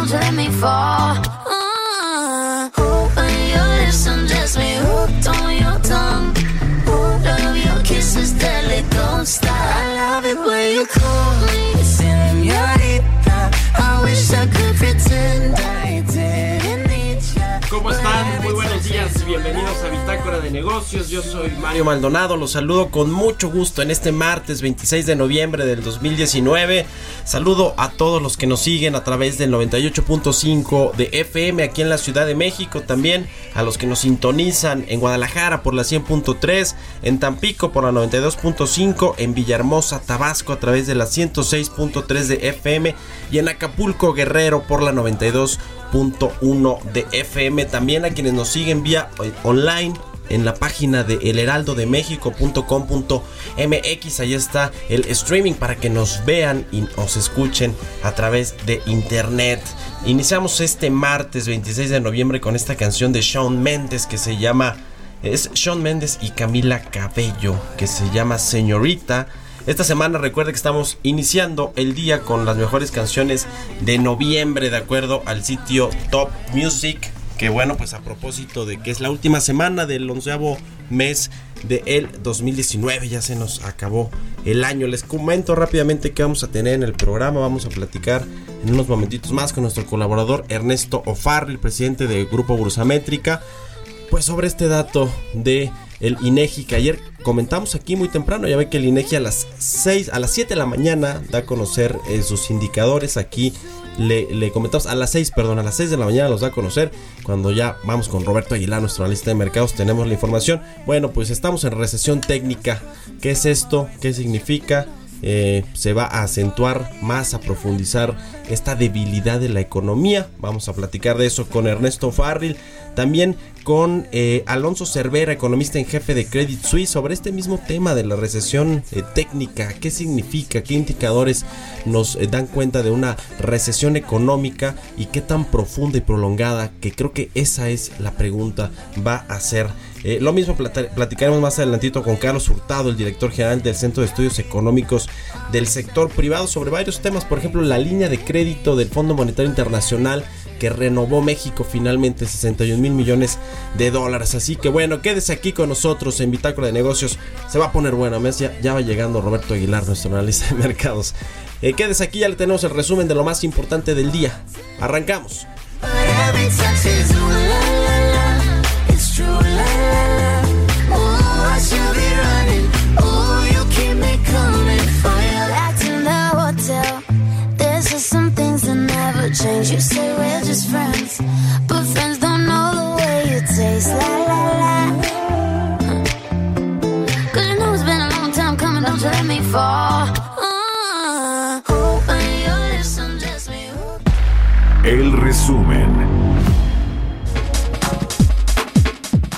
Don't let me fall. Negocios. Yo soy Mario Maldonado, los saludo con mucho gusto en este martes 26 de noviembre del 2019. Saludo a todos los que nos siguen a través del 98.5 de FM aquí en la Ciudad de México, también a los que nos sintonizan en Guadalajara por la 100.3, en Tampico por la 92.5, en Villahermosa, Tabasco a través de la 106.3 de FM y en Acapulco, Guerrero por la 92.1 de FM. También a quienes nos siguen vía eh, online en la página de elheraldodemexico.com.mx. Ahí está el streaming para que nos vean y nos escuchen a través de internet. Iniciamos este martes 26 de noviembre con esta canción de Shawn Mendes que se llama. Es Shawn Mendes y Camila Cabello que se llama Señorita. Esta semana recuerde que estamos iniciando el día con las mejores canciones de noviembre de acuerdo al sitio Top Music que bueno, pues a propósito de que es la última semana del onceavo mes de el 2019, ya se nos acabó el año. Les comento rápidamente qué vamos a tener en el programa. Vamos a platicar en unos momentitos más con nuestro colaborador Ernesto Ofarri, el presidente del Grupo Bursamétrica, pues sobre este dato de el INEGI que ayer comentamos aquí muy temprano. Ya ve que el INEGI a las 6, a las 7 de la mañana da a conocer eh, sus indicadores aquí le, comentamos a las 6, perdón, a las 6 de la mañana los da a conocer. Cuando ya vamos con Roberto Aguilar, nuestro analista de mercados, tenemos la información. Bueno, pues estamos en recesión técnica. ¿Qué es esto? ¿Qué significa? Eh, se va a acentuar más, a profundizar esta debilidad de la economía. Vamos a platicar de eso con Ernesto Farril. También con eh, Alonso Cervera, economista en jefe de Credit Suisse, sobre este mismo tema de la recesión eh, técnica. ¿Qué significa? ¿Qué indicadores nos dan cuenta de una recesión económica y qué tan profunda y prolongada? Que creo que esa es la pregunta. Va a ser. Lo mismo platicaremos más adelantito con Carlos Hurtado, el director general del Centro de Estudios Económicos del sector privado, sobre varios temas, por ejemplo, la línea de crédito del Fondo Monetario Internacional que renovó México finalmente 61 mil millones de dólares. Así que bueno, quédese aquí con nosotros en Bitácora de Negocios. Se va a poner bueno. Ya, ya va llegando Roberto Aguilar, nuestro analista de mercados. Eh, quédese aquí, ya le tenemos el resumen de lo más importante del día. Arrancamos. Change. You say we're just friends, but friends don't know the way you taste. La la la. Cause you know it's been a long time coming, don't you let me fall. Uh. El resumen.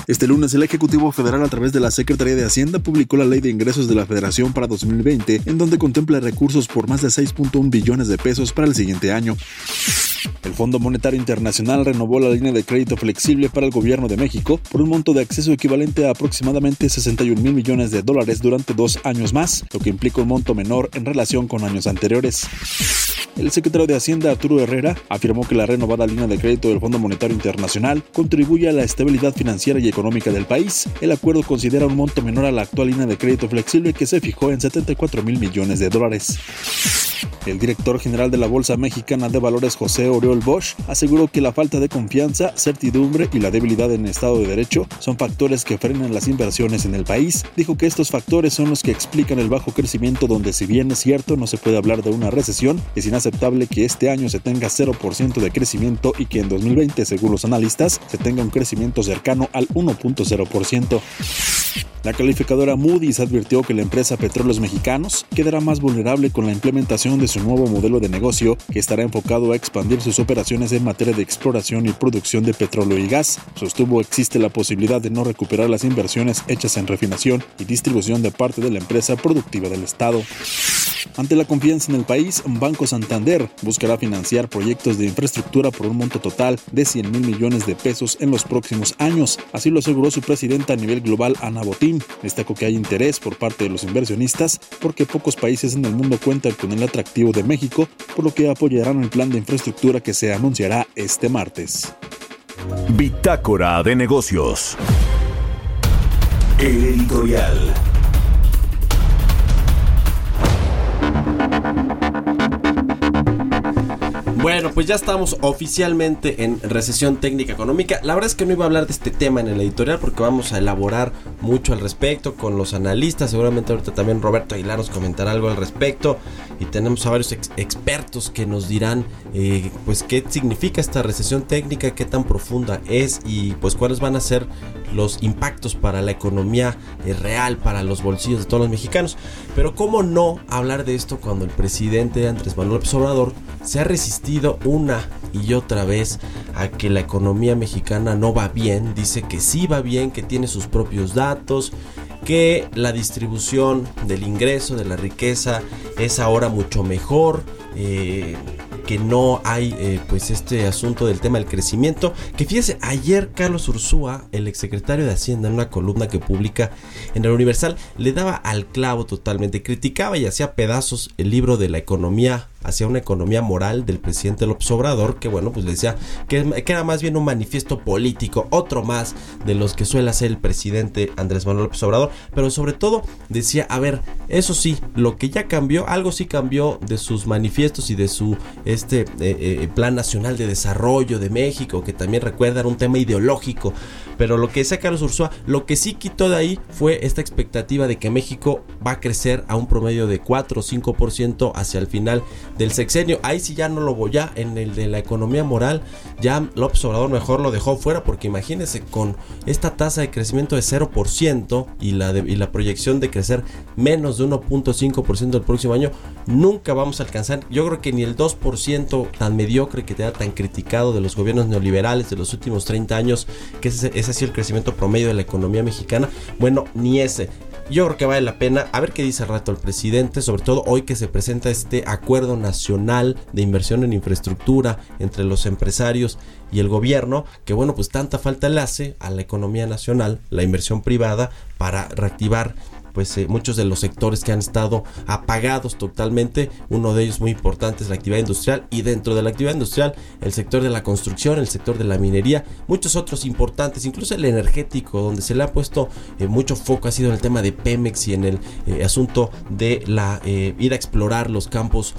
Este lunes el Ejecutivo Federal a través de la Secretaría de Hacienda publicó la Ley de Ingresos de la Federación para 2020, en donde contempla recursos por más de 6.1 billones de pesos para el siguiente año. El Fondo Monetario Internacional renovó la línea de crédito flexible para el gobierno de México por un monto de acceso equivalente a aproximadamente 61 mil millones de dólares durante dos años más, lo que implica un monto menor en relación con años anteriores. El secretario de Hacienda, Arturo Herrera, afirmó que la renovada línea de crédito del Fondo Monetario Internacional contribuye a la estabilidad financiera y económica del país. El acuerdo considera un monto menor a la actual línea de crédito flexible que se fijó en 74 mil millones de dólares. El director general de la Bolsa Mexicana de Valores, José Oriol Bosch, aseguró que la falta de confianza, certidumbre y la debilidad en el Estado de Derecho son factores que frenan las inversiones en el país. Dijo que estos factores son los que explican el bajo crecimiento donde si bien es cierto no se puede hablar de una recesión, es inaceptable que este año se tenga 0% de crecimiento y que en 2020, según los analistas, se tenga un crecimiento cercano al 1.0%. La calificadora Moody's advirtió que la empresa Petróleos Mexicanos quedará más vulnerable con la implementación de su nuevo modelo de negocio que estará enfocado a expandir sus operaciones en materia de exploración y producción de petróleo y gas. Sostuvo existe la posibilidad de no recuperar las inversiones hechas en refinación y distribución de parte de la empresa productiva del Estado. Ante la confianza en el país, Banco Santander buscará financiar proyectos de infraestructura por un monto total de 100 mil millones de pesos en los próximos años. Así lo aseguró su presidenta a nivel global, Ana Botín. Destacó que hay interés por parte de los inversionistas porque pocos países en el mundo cuentan con el atractivo de México, por lo que apoyarán el plan de infraestructura que se anunciará este martes. Bitácora de negocios. El editorial. Bueno, pues ya estamos oficialmente en recesión técnica económica. La verdad es que no iba a hablar de este tema en el editorial porque vamos a elaborar mucho al respecto con los analistas. Seguramente ahorita también Roberto Aguilar nos comentará algo al respecto. Y tenemos a varios ex expertos que nos dirán eh, pues qué significa esta recesión técnica, qué tan profunda es y pues cuáles van a ser los impactos para la economía eh, real, para los bolsillos de todos los mexicanos. Pero cómo no hablar de esto cuando el presidente Andrés Manuel López Obrador se ha resistido una y otra vez a que la economía mexicana no va bien. Dice que sí va bien, que tiene sus propios datos, que la distribución del ingreso, de la riqueza, es ahora mucho mejor. Eh, que no hay eh, pues este asunto del tema del crecimiento. Que fíjese, ayer Carlos Ursúa, el exsecretario de Hacienda, en una columna que publica en el Universal, le daba al clavo totalmente, criticaba y hacía pedazos el libro de la economía hacia una economía moral del presidente López Obrador, que bueno, pues decía que, era más bien un manifiesto político, otro más de los que suele hacer el presidente Andrés Manuel López Obrador, pero sobre todo decía, a ver, eso sí, lo que ya cambió, algo sí cambió de sus manifiestos y de su este eh, eh, plan nacional de desarrollo de México, que también recuerda un tema ideológico, pero lo que decía Carlos Ursúa, lo que sí quitó de ahí fue esta expectativa de que México va a crecer a un promedio de 4 o 5% hacia el final del sexenio. Ahí sí ya no lo voy ya en el de la economía moral, ya López Obrador mejor lo dejó fuera porque imagínense con esta tasa de crecimiento de 0% y la, de, y la proyección de crecer menos de 1.5% el próximo año, nunca vamos a alcanzar, yo creo que ni el 2% tan mediocre que te da tan criticado de los gobiernos neoliberales de los últimos 30 años, que ese, ese ha sido el crecimiento promedio de la economía mexicana, bueno, ni ese. Yo creo que vale la pena a ver qué dice al rato el presidente, sobre todo hoy que se presenta este acuerdo nacional de inversión en infraestructura entre los empresarios y el gobierno, que bueno, pues tanta falta le hace a la economía nacional, la inversión privada, para reactivar pues eh, muchos de los sectores que han estado apagados totalmente. Uno de ellos muy importante es la actividad industrial y dentro de la actividad industrial el sector de la construcción, el sector de la minería, muchos otros importantes, incluso el energético, donde se le ha puesto eh, mucho foco ha sido en el tema de Pemex y en el eh, asunto de la ir a explorar los campos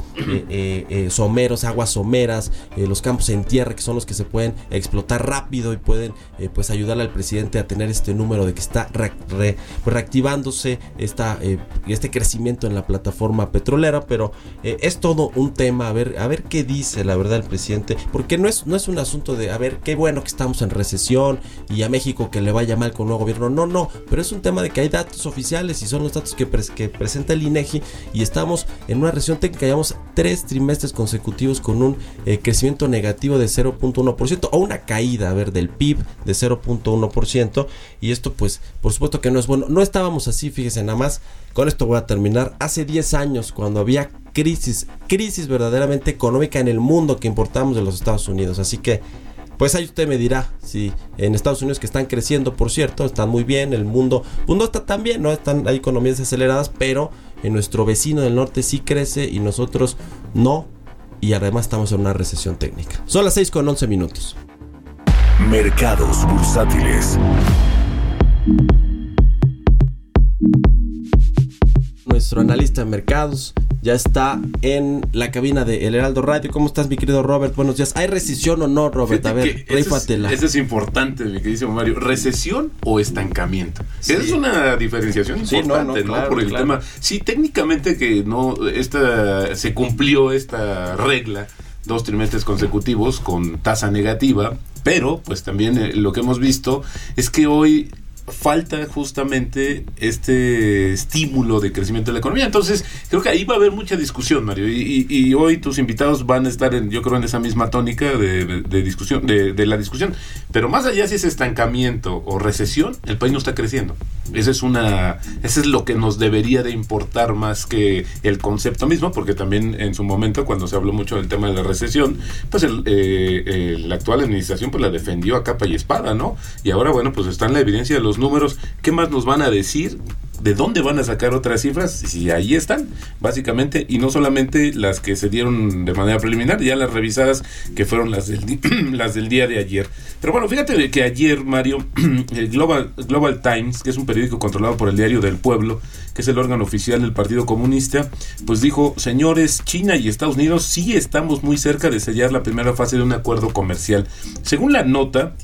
someros, aguas someras, los campos en tierra que son los que se pueden explotar rápido y pueden pues ayudarle al presidente a tener este número de que está re, re, reactivándose esta, eh, este crecimiento en la plataforma petrolera, pero eh, es todo un tema, a ver, a ver qué dice la verdad el presidente, porque no es, no es un asunto de, a ver, qué bueno que estamos en recesión y a México que le vaya mal con un nuevo gobierno, no, no, pero es un tema de que hay datos oficiales y son los datos que, que presenta el INEGI y estamos en una recesión técnica, llevamos tres trimestres consecutivos con un eh, crecimiento negativo de 0.1% o una caída, a ver, del PIB de 0.1% y esto pues por supuesto que no es bueno, no estábamos así, fíjese nada más, con esto voy a terminar, hace 10 años cuando había crisis, crisis verdaderamente económica en el mundo que importamos de los Estados Unidos, así que pues ahí usted me dirá si en Estados Unidos que están creciendo, por cierto, están muy bien, el mundo, mundo está tan bien, no están hay economías aceleradas, pero en nuestro vecino del norte sí crece y nosotros no y además estamos en una recesión técnica. Son las 6 con 11 minutos. Mercados bursátiles. Nuestro analista de mercados ya está en la cabina de El Heraldo Radio. ¿Cómo estás, mi querido Robert? Buenos días. ¿Hay recesión o no, Robert? A ver, rífatela. Eso, es importante, mi querido Mario. ¿Recesión o estancamiento? Esa es una diferenciación importante, ¿no? Por el tema. Sí, técnicamente que no esta se cumplió esta regla dos trimestres consecutivos con tasa negativa, pero pues también eh, lo que hemos visto es que hoy falta justamente este estímulo de crecimiento de la economía. Entonces, creo que ahí va a haber mucha discusión, Mario. Y, hoy tus invitados van a estar, en, yo creo, en esa misma tónica de, discusión, de, la discusión. Pero más allá si es estancamiento o recesión, el país no está creciendo. Esa es una, eso es lo que nos debería de importar más que el concepto mismo, porque también en su momento, cuando se habló mucho del tema de la recesión, pues el, eh, la actual administración pues la defendió a capa y espada, ¿no? Y ahora, bueno, pues está en la evidencia de los números, ¿qué más nos van a decir? ¿De dónde van a sacar otras cifras? Si ahí están, básicamente, y no solamente las que se dieron de manera preliminar, ya las revisadas que fueron las del, las del día de ayer. Pero bueno, fíjate que ayer, Mario, el Global, Global Times, que es un periódico controlado por el Diario del Pueblo, que es el órgano oficial del Partido Comunista, pues dijo, señores, China y Estados Unidos sí estamos muy cerca de sellar la primera fase de un acuerdo comercial. Según la nota,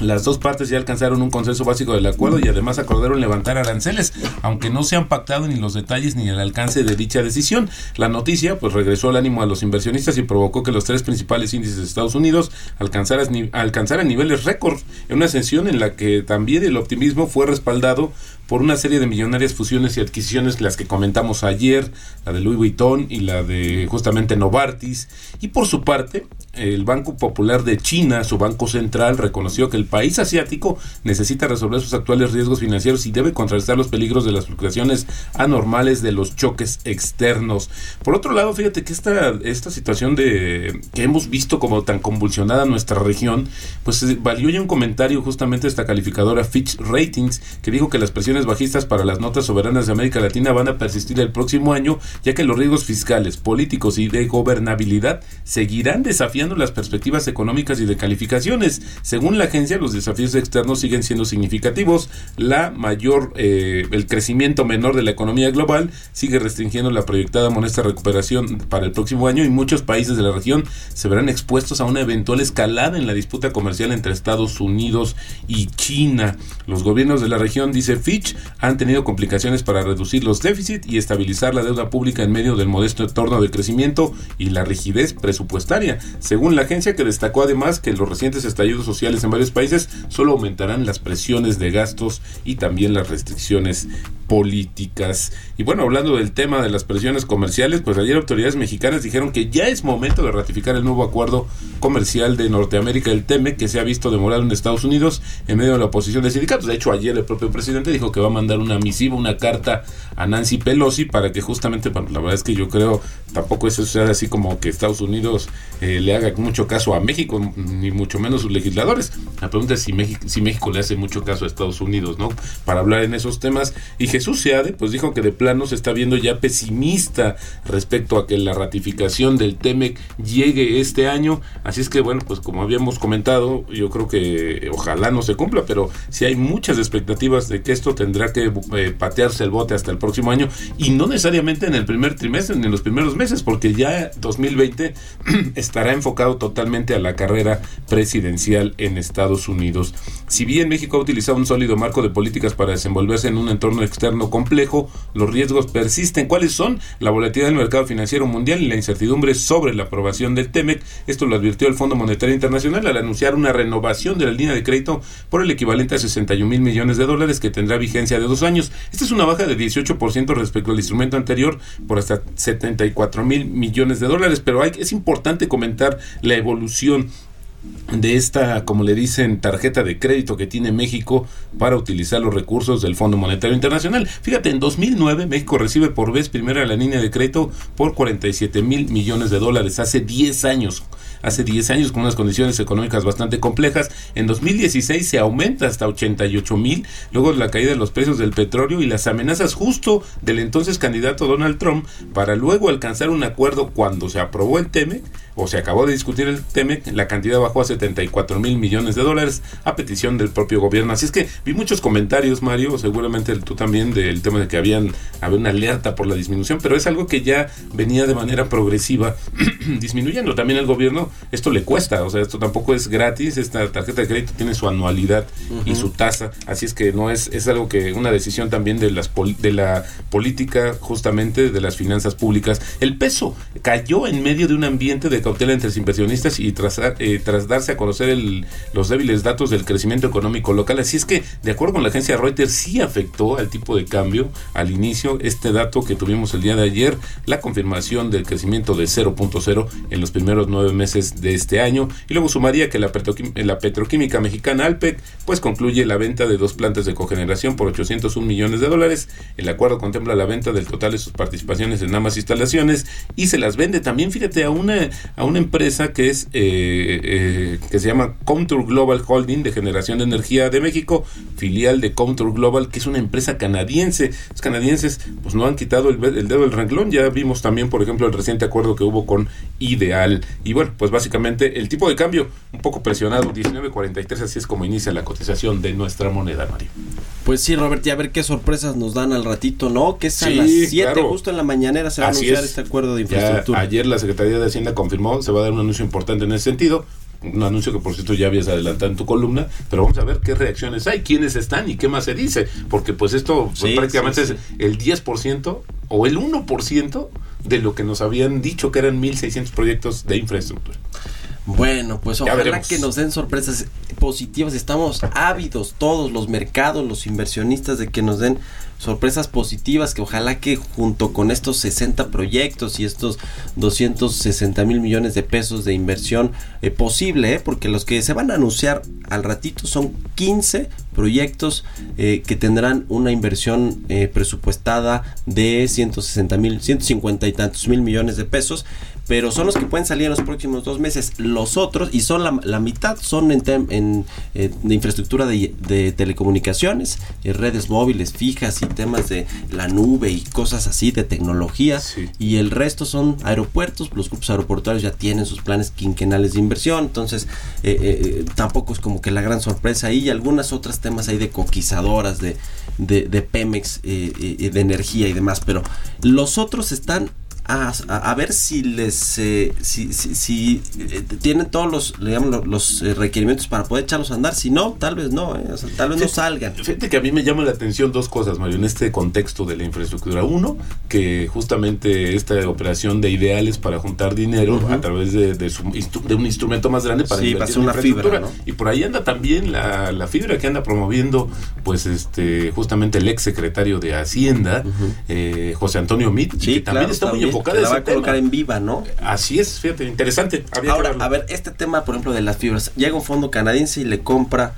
las dos partes ya alcanzaron un consenso básico del acuerdo y además acordaron levantar aranceles, aunque no se han pactado ni los detalles ni el alcance de dicha decisión. La noticia pues regresó el ánimo a los inversionistas y provocó que los tres principales índices de Estados Unidos alcanzaran, alcanzaran niveles récord en una sesión en la que también el optimismo fue respaldado por una serie de millonarias fusiones y adquisiciones, las que comentamos ayer, la de Louis Vuitton y la de justamente Novartis. Y por su parte, el Banco Popular de China, su banco central, reconoció que el país asiático necesita resolver sus actuales riesgos financieros y debe contrarrestar los peligros de las fluctuaciones anormales de los choques externos. Por otro lado, fíjate que esta, esta situación de que hemos visto como tan convulsionada nuestra región, pues eh, valió ya un comentario justamente esta calificadora Fitch Ratings, que dijo que las presiones bajistas para las notas soberanas de América Latina van a persistir el próximo año, ya que los riesgos fiscales, políticos y de gobernabilidad seguirán desafiando las perspectivas económicas y de calificaciones. Según la agencia, los desafíos externos siguen siendo significativos. La mayor, eh, el crecimiento menor de la economía global sigue restringiendo la proyectada moneda recuperación para el próximo año y muchos países de la región se verán expuestos a una eventual escalada en la disputa comercial entre Estados Unidos y China. Los gobiernos de la región, dice Fitch, han tenido complicaciones para reducir los déficits y estabilizar la deuda pública en medio del modesto entorno de crecimiento y la rigidez presupuestaria según la agencia que destacó además que los recientes estallidos sociales en varios países solo aumentarán las presiones de gastos y también las restricciones políticas. Y bueno, hablando del tema de las presiones comerciales, pues ayer autoridades mexicanas dijeron que ya es momento de ratificar el nuevo acuerdo comercial de Norteamérica, el TEME, que se ha visto demorado en Estados Unidos en medio de la oposición de sindicatos. De hecho, ayer el propio presidente dijo que va a mandar una misiva, una carta a Nancy Pelosi para que justamente, bueno, la verdad es que yo creo tampoco eso sea así como que Estados Unidos eh, le haga mucho caso a México, ni mucho menos sus legisladores. La pregunta es si México, si México le hace mucho caso a Estados Unidos, ¿no? Para hablar en esos temas. Y Jesús Seade, pues dijo que de plano se está viendo ya pesimista respecto a que la ratificación del TEMEC llegue este año. Así es que, bueno, pues como habíamos comentado, yo creo que ojalá no se cumpla, pero si hay muchas expectativas de que esto tendrá que eh, patearse el bote hasta el próximo año y no necesariamente en el primer trimestre ni en los primeros meses, porque ya 2020 estará enfocado totalmente a la carrera presidencial en Estados Unidos. Si bien México ha utilizado un sólido marco de políticas para desenvolverse en un entorno externo complejo, los riesgos persisten. ¿Cuáles son? La volatilidad del mercado financiero mundial y la incertidumbre sobre la aprobación del TEMEC. Esto lo advirtió el Fondo Monetario Internacional al anunciar una renovación de la línea de crédito por el equivalente a 61 mil millones de dólares que tendrá vigencia de dos años. Esta es una baja de 18% respecto al instrumento anterior por hasta 74 mil millones de dólares, pero hay, es importante comentar la evolución de esta, como le dicen, tarjeta de crédito que tiene México para utilizar los recursos del Fondo Monetario Internacional. Fíjate, en 2009 México recibe por vez primera la línea de crédito por 47 mil millones de dólares, hace 10 años hace 10 años con unas condiciones económicas bastante complejas. En 2016 se aumenta hasta 88 mil, luego de la caída de los precios del petróleo y las amenazas justo del entonces candidato Donald Trump para luego alcanzar un acuerdo cuando se aprobó el TEMEC o se acabó de discutir el TEMEC, la cantidad bajó a 74 mil millones de dólares a petición del propio gobierno. Así es que vi muchos comentarios, Mario, seguramente tú también, del tema de que habían había una alerta por la disminución, pero es algo que ya venía de manera progresiva disminuyendo. También el gobierno esto le cuesta, o sea, esto tampoco es gratis, esta tarjeta de crédito tiene su anualidad y su tasa, así es que no es, es algo que, una decisión también de, las de la política justamente de las finanzas públicas. El peso cayó en medio de un ambiente de cautela entre los inversionistas y tras, eh, tras darse a conocer el, los débiles datos del crecimiento económico local, así es que, de acuerdo con la agencia Reuters, sí afectó al tipo de cambio al inicio. Este dato que tuvimos el día de ayer, la confirmación del crecimiento de 0.0 en los primeros nueve meses de este año. Y luego sumaría que la, la petroquímica mexicana Alpec pues concluye la venta de dos plantas de cogeneración por 801 millones de dólares. El acuerdo contempla la venta del total de sus participaciones en ambas instalaciones y se las vende también, fíjate, a una, a una empresa que es eh, eh, que se llama Contour Global Holding de generación de energía de México, filial de Contour Global, que es una empresa canadiense. Los canadienses pues no han quitado el, el dedo del renglón, ya vimos también, por ejemplo, el reciente acuerdo que hubo con Ideal. Y bueno, pues básicamente el tipo de cambio un poco presionado, 19.43, así es como inicia la cotización de nuestra moneda, Mario. Pues sí, Robert, y a ver qué sorpresas nos dan al ratito, ¿no? Que es a las 7, justo en la mañanera se va a anunciar este acuerdo de infraestructura. ayer la Secretaría de Hacienda confirmó, se va a dar un anuncio importante en ese sentido un anuncio que por cierto ya habías adelantado en tu columna, pero vamos a ver qué reacciones hay, quiénes están y qué más se dice, porque pues esto pues, prácticamente es el 10% o el 1% de lo que nos habían dicho que eran 1.600 proyectos de infraestructura. Bueno, pues ojalá que nos den sorpresas positivas. Estamos ávidos todos los mercados, los inversionistas de que nos den sorpresas positivas que ojalá que junto con estos 60 proyectos y estos 260 mil millones de pesos de inversión eh, posible, ¿eh? porque los que se van a anunciar al ratito son 15 proyectos eh, que tendrán una inversión presupuestada de 160 mil, 150 y tantos mil millones de pesos pero son los que pueden salir en los próximos dos meses. Los otros, y son la, mitad, son en, en eh, de infraestructura de, telecomunicaciones, eh, redes móviles fijas y temas de la nube y cosas así, de tecnología. Y el resto son aeropuertos, los grupos aeroportuarios ya tienen sus planes quinquenales de inversión, entonces eh, tampoco es como que la gran sorpresa ahí. Y algunas otras temas ahí de coquizadoras, de, de, de Pemex, de energía y demás, pero los otros están a, ver si les eh, si, si, eh, tienen todos los digamos, los, eh, requerimientos para poder echarlos a andar. Si no tal vez no tal vez no salgan. fíjate que a mí me llama la atención dos cosas Mario en este contexto de la infraestructura. Uno que justamente esta operación de ideales para juntar dinero a través de, de, un instrumento más grande para sí, una fibra y por ahí anda también la, la, fibra que anda promoviendo pues este justamente el ex secretario de Hacienda José Antonio Mit que también está muy la va a colocar en viva, ¿no? Así es, fíjate, interesante. Ahora, a ver, este tema, por ejemplo, de las fibras. Llega un fondo canadiense y le compra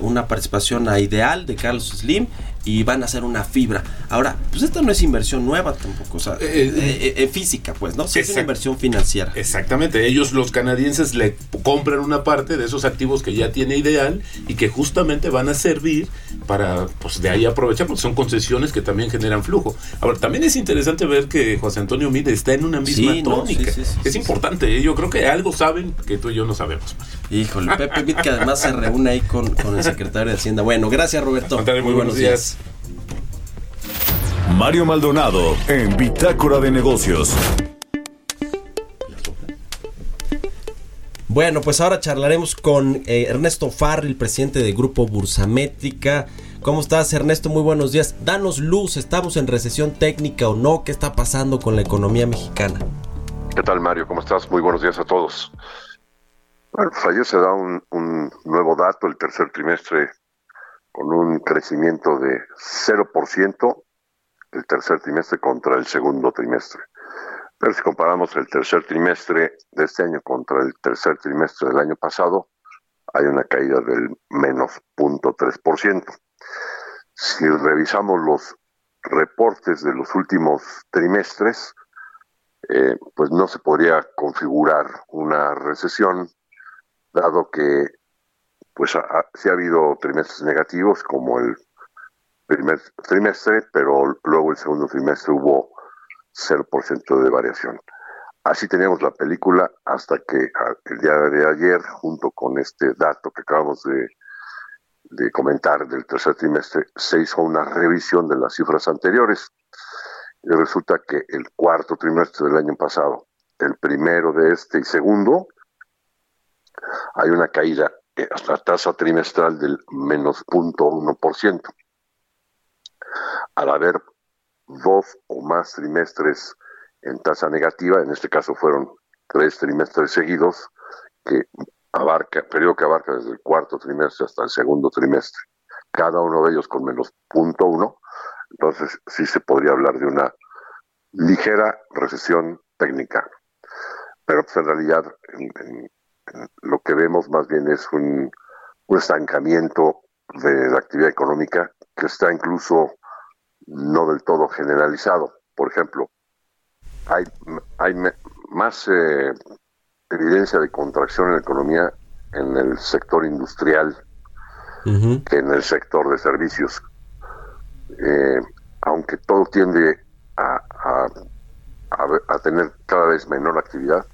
una participación a Ideal de Carlos Slim y van a hacer una fibra. Ahora, pues esta no es inversión nueva tampoco, o sea, eh, eh, eh, física, pues, ¿no? es una inversión financiera. Exactamente, ellos los canadienses le compran una parte de esos activos que ya tiene Ideal y que justamente van a servir para, pues, de ahí aprovechar, porque son concesiones que también generan flujo. Ahora, también es interesante ver que José Antonio Mide está en una misma tónica. es importante, yo creo que algo saben que tú y yo no sabemos. Híjole, Pepe Mit que además se reúne ahí con, con el secretario de Hacienda. Bueno, gracias Roberto. muy, buenos días. Mario Maldonado en Bitácora de Negocios. Bueno, pues ahora charlaremos con eh, Ernesto Farril, presidente del Grupo Bursamétrica. ¿Cómo estás, Ernesto? Muy buenos días. Danos luz, ¿estamos en recesión técnica o no? ¿Qué está pasando con la economía mexicana? ¿Qué tal, Mario? ¿Cómo estás? Muy buenos días a todos. Bueno, pues ayer se da un, un nuevo dato, el tercer trimestre, con un crecimiento de 0% el tercer trimestre contra el segundo trimestre. Pero si comparamos el tercer trimestre de este año contra el tercer trimestre del año pasado, hay una caída del menos 0.3%. Si revisamos los reportes de los últimos trimestres, eh, pues no se podría configurar una recesión, dado que pues ha, sí ha habido trimestres negativos como el primer trimestre, pero luego el segundo trimestre hubo 0% de variación. Así teníamos la película hasta que el día de ayer, junto con este dato que acabamos de, de comentar del tercer trimestre, se hizo una revisión de las cifras anteriores. Y resulta que el cuarto trimestre del año pasado, el primero de este y segundo, hay una caída la tasa trimestral del menos 0.1%. Al haber dos o más trimestres en tasa negativa, en este caso fueron tres trimestres seguidos, que abarca, periodo que abarca desde el cuarto trimestre hasta el segundo trimestre, cada uno de ellos con menos punto uno, entonces sí se podría hablar de una ligera recesión técnica. Pero pues en realidad lo que vemos más bien es un, un estancamiento de la actividad económica que está incluso no del todo generalizado. Por ejemplo, hay, hay más eh, evidencia de contracción en la economía en el sector industrial que en el sector de servicios. Eh, aunque todo tiende a, a, tener cada vez menor actividad,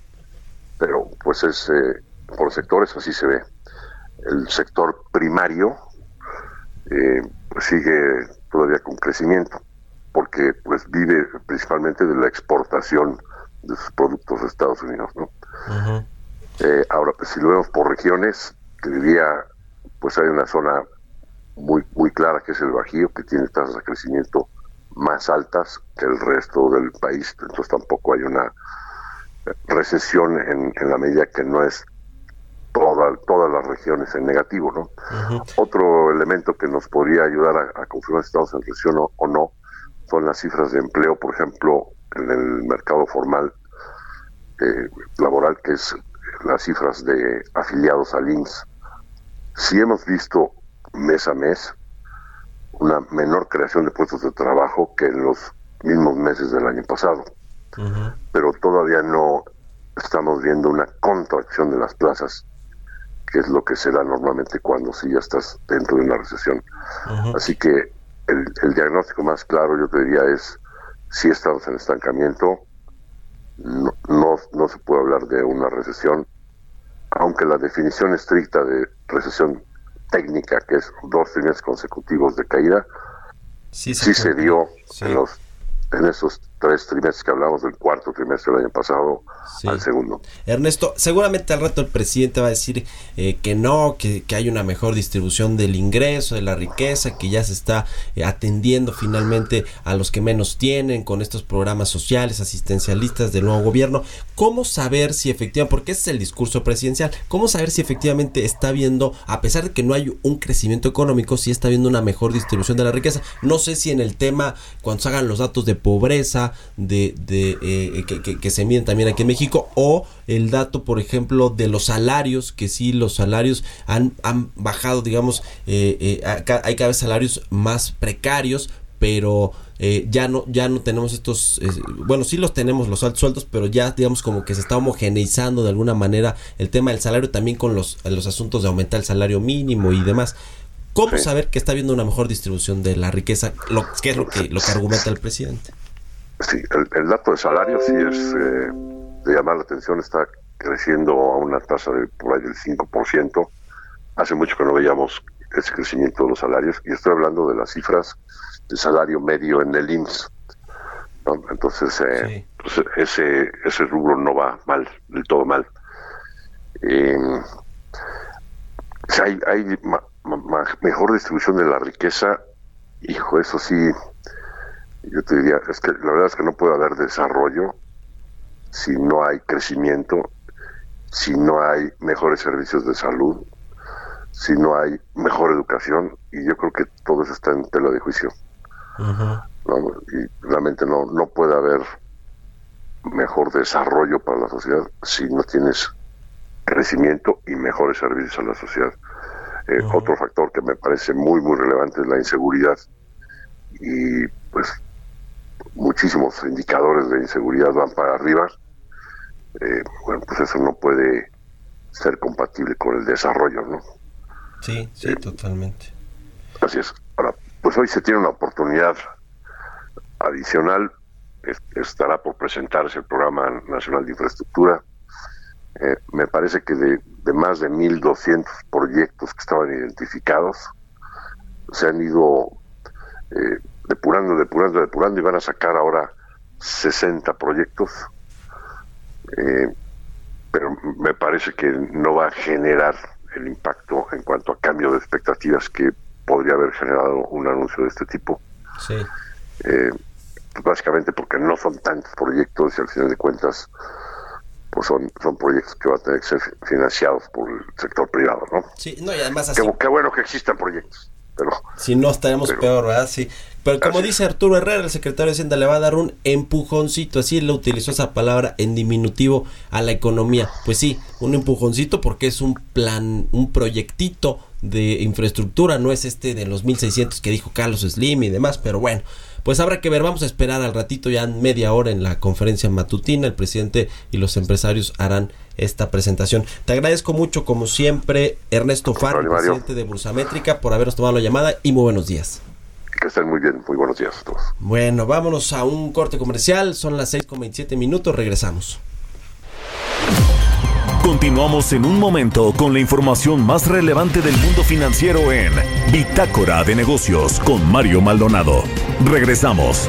pero pues es eh, por sectores así se ve. El sector primario pues sigue todavía con crecimiento, porque pues vive principalmente de la exportación de sus productos a Estados Unidos, ¿no? Eh, ahora, pues si lo vemos por regiones, que diría, pues hay una zona muy muy clara que es el Bajío, que tiene tasas de crecimiento más altas que el resto del país, entonces tampoco hay una recesión en, en la medida que no es todas las regiones en negativo. ¿no? Otro elemento que nos podría ayudar a, confirmar si estamos en recesión o, no son las cifras de empleo, por ejemplo, en el mercado formal eh, laboral, que es las cifras de afiliados al INSS. Si hemos visto mes a mes una menor creación de puestos de trabajo que en los mismos meses del año pasado. Pero todavía no estamos viendo una contracción de las plazas que es lo que se da normalmente cuando sí ya estás dentro de una recesión. Así que el, diagnóstico más claro, yo te diría, es si estamos en estancamiento, no, no, se puede hablar de una recesión, aunque la definición estricta de recesión técnica, que es dos trimestres consecutivos de caída, sí se, dio en los en esos tres trimestres que hablamos del cuarto trimestre del año pasado al segundo. Ernesto, seguramente al rato el presidente va a decir eh, que no, que, hay una mejor distribución del ingreso, de la riqueza, que ya se está eh, atendiendo finalmente a los que menos tienen con estos programas sociales, asistencialistas del nuevo gobierno. ¿Cómo saber si efectivamente, porque ese es el discurso presidencial, cómo saber si efectivamente está viendo, a pesar de que no hay un crecimiento económico, si está viendo una mejor distribución de la riqueza? No sé si en el tema, cuando se hagan los datos de pobreza, de, de eh, que, se miden también aquí en México, o el dato, por ejemplo, de los salarios, que sí, los salarios han, han bajado, digamos, eh, eh, hay cada vez salarios más precarios, pero ya no ya no tenemos estos bueno sí los tenemos los altos sueldos pero ya digamos como que se está homogeneizando de alguna manera el tema del salario también con los los asuntos de aumentar el salario mínimo y demás. Cómo saber que está habiendo una mejor distribución de la riqueza lo que es lo que lo que argumenta el presidente Sí, el, dato de salario sí es eh, de llamar la atención, está creciendo a una tasa de por ahí del 5%. Hace mucho que no veíamos ese crecimiento de los salarios y estoy hablando de las cifras de salario medio en el IMSS. Entonces, eh, pues, ese, ese rubro no va mal, del todo mal. Em, hay, hay mejor distribución de la riqueza, hijo, eso sí, yo te diría, es que la verdad es que no puede haber desarrollo si no hay crecimiento, si no hay mejores servicios de salud, si no hay mejor educación, y yo creo que todo eso está en tela de juicio. Y realmente no, no puede haber mejor desarrollo para la sociedad si no tienes crecimiento y mejores servicios a la sociedad. Eh, otro factor que me parece muy, muy relevante es la inseguridad. Y pues muchísimos indicadores de inseguridad van para arriba. Eh, bueno, pues eso no puede ser compatible con el desarrollo, ¿no? Sí, sí, eh, totalmente. Así es. Ahora, pues hoy se tiene una oportunidad adicional. estará por presentarse el Programa Nacional de Infraestructura. Eh, me parece que de, más de 1.200 proyectos que estaban identificados, se han ido eh, depurando, depurando, depurando y van a sacar ahora 60 proyectos. Eh, pero me parece que no va a generar el impacto en cuanto a cambio de expectativas que podría haber generado un anuncio de este tipo. Sí. básicamente porque no son tantos proyectos y al final de cuentas pues son, son proyectos que van a tener que ser financiados por el sector privado, ¿no? Sí, no, y además así... Qué, bueno que existan proyectos, pero... Si no, estaremos peor, ¿verdad? Sí. Pero como dice Arturo Herrera, el secretario de Hacienda le va a dar un empujoncito, así él utilizó esa palabra en diminutivo a la economía. Pues sí, un empujoncito porque es un plan, un proyectito de infraestructura, no es este de los 1600 que dijo Carlos Slim y demás, pero bueno, pues habrá que ver, vamos a esperar al ratito ya media hora en la conferencia matutina, el presidente y los empresarios harán esta presentación. Te agradezco mucho como siempre Ernesto Far, presidente de Bursamétrica, por habernos tomado la llamada y muy buenos días. Que estén muy bien, muy buenos días a todos. Bueno, vámonos a un corte comercial, son las 6 con 27 minutos, regresamos. Continuamos en un momento con la información más relevante del mundo financiero en Bitácora de Negocios con Mario Maldonado. Regresamos.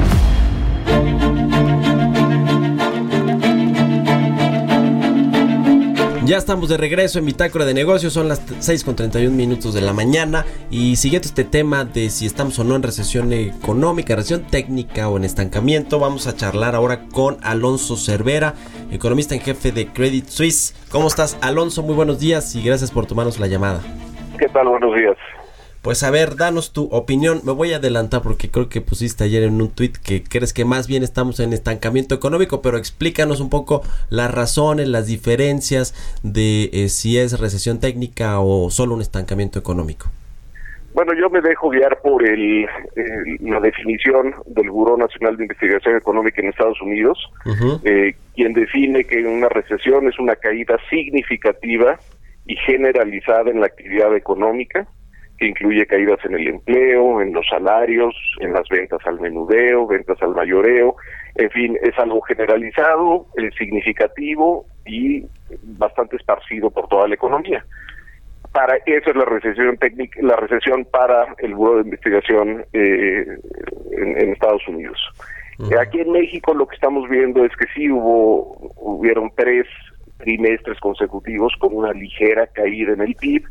Ya estamos de regreso en Bitácora de Negocios, son las 6 con 31 minutos de la mañana y siguiendo este tema de si estamos o no en recesión económica, recesión técnica o en estancamiento, vamos a charlar ahora con Alonso Cervera, economista en jefe de Credit Suisse. ¿Cómo estás Alonso? Muy buenos días y gracias por tomarnos la llamada. ¿Qué tal? Buenos días. Pues a ver, danos tu opinión. Me voy a adelantar porque creo que pusiste ayer en un tuit que crees que más bien estamos en estancamiento económico, pero explícanos un poco las razones, las diferencias de eh, si es recesión técnica o solo un estancamiento económico. Bueno, yo me dejo guiar por el, la definición del Buró Nacional de Investigación Económica en Estados Unidos, eh, quien define que una recesión es una caída significativa y generalizada en la actividad económica, que incluye caídas en el empleo, en los salarios, en las ventas al menudeo, ventas al mayoreo, en fin, es algo generalizado, es significativo y bastante esparcido por toda la economía. Para eso es la recesión técnica, la recesión para el Buró de Investigación eh, en, Estados Unidos. Aquí en México lo que estamos viendo es que sí hubo hubieron tres trimestres consecutivos con una ligera caída en el PIB,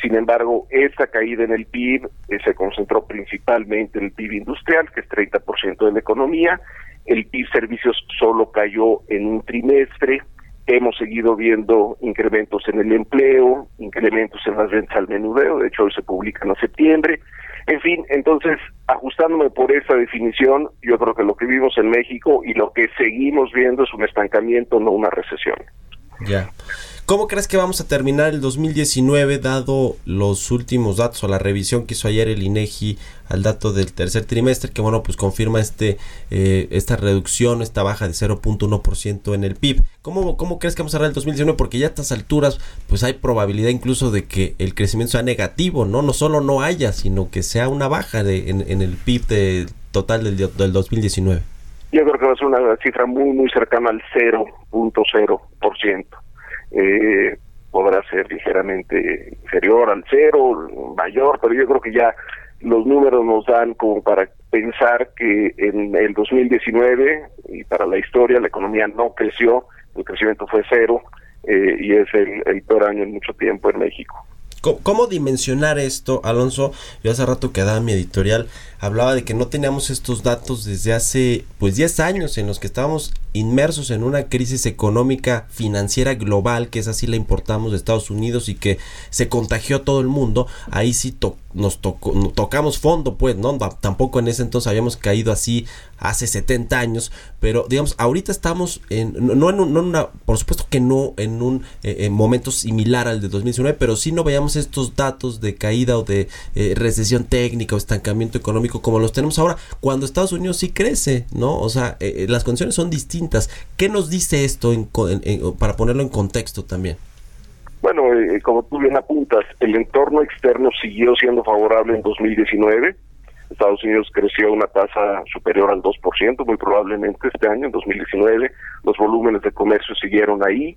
sin embargo, esta caída en el PIB eh, se concentró principalmente en el PIB industrial, que es 30% de la economía. El PIB servicios solo cayó en un trimestre. Hemos seguido viendo incrementos en el empleo, incrementos en las ventas al menudeo, de hecho hoy se publican en septiembre. En fin, entonces, ajustándome por esa definición, yo creo que lo que vimos en México y lo que seguimos viendo es un estancamiento, no una recesión. Ya. ¿Cómo crees que vamos a terminar el 2019 dado los últimos datos o la revisión que hizo ayer el INEGI al dato del tercer trimestre que bueno pues confirma este eh, esta reducción, esta baja de 0.1% en el PIB? ¿Cómo, ¿Cómo crees que vamos a cerrar el 2019? Porque ya a estas alturas pues hay probabilidad incluso de que el crecimiento sea negativo, ¿no? No solo no haya, sino que sea una baja de, en, el PIB total del, del 2019. yo creo que va a ser una cifra muy, muy cercana al 0.0%. Eh, podrá ser ligeramente inferior al cero, mayor, pero yo creo que ya los números nos dan como para pensar que en el 2019 y para la historia la economía no creció, el crecimiento fue cero eh, y es el, el peor año en mucho tiempo en México. ¿Cómo, dimensionar esto, Alonso? Yo hace rato que daba mi editorial, hablaba de que no teníamos estos datos desde hace pues 10 años en los que estábamos inmersos en una crisis económica financiera global, que es así la importamos de Estados Unidos y que se contagió a todo el mundo. Ahí sí nos tocó, tocamos fondo, pues, ¿no? Tampoco en ese entonces habíamos caído así hace 70 años, pero digamos, ahorita estamos en, no en, una, por supuesto que no en un eh, momento similar al de 2019, pero sí no veíamos estos datos de caída o de eh, recesión técnica o estancamiento económico como los tenemos ahora, cuando Estados Unidos sí crece, ¿no? O sea, eh, las condiciones son distintas. ¿Qué nos dice esto para ponerlo en contexto también? Bueno, como tú bien apuntas, el entorno externo siguió siendo favorable en 2019 Estados Unidos creció a una tasa superior al 2%, muy probablemente este año, en 2019. Los volúmenes de comercio siguieron ahí.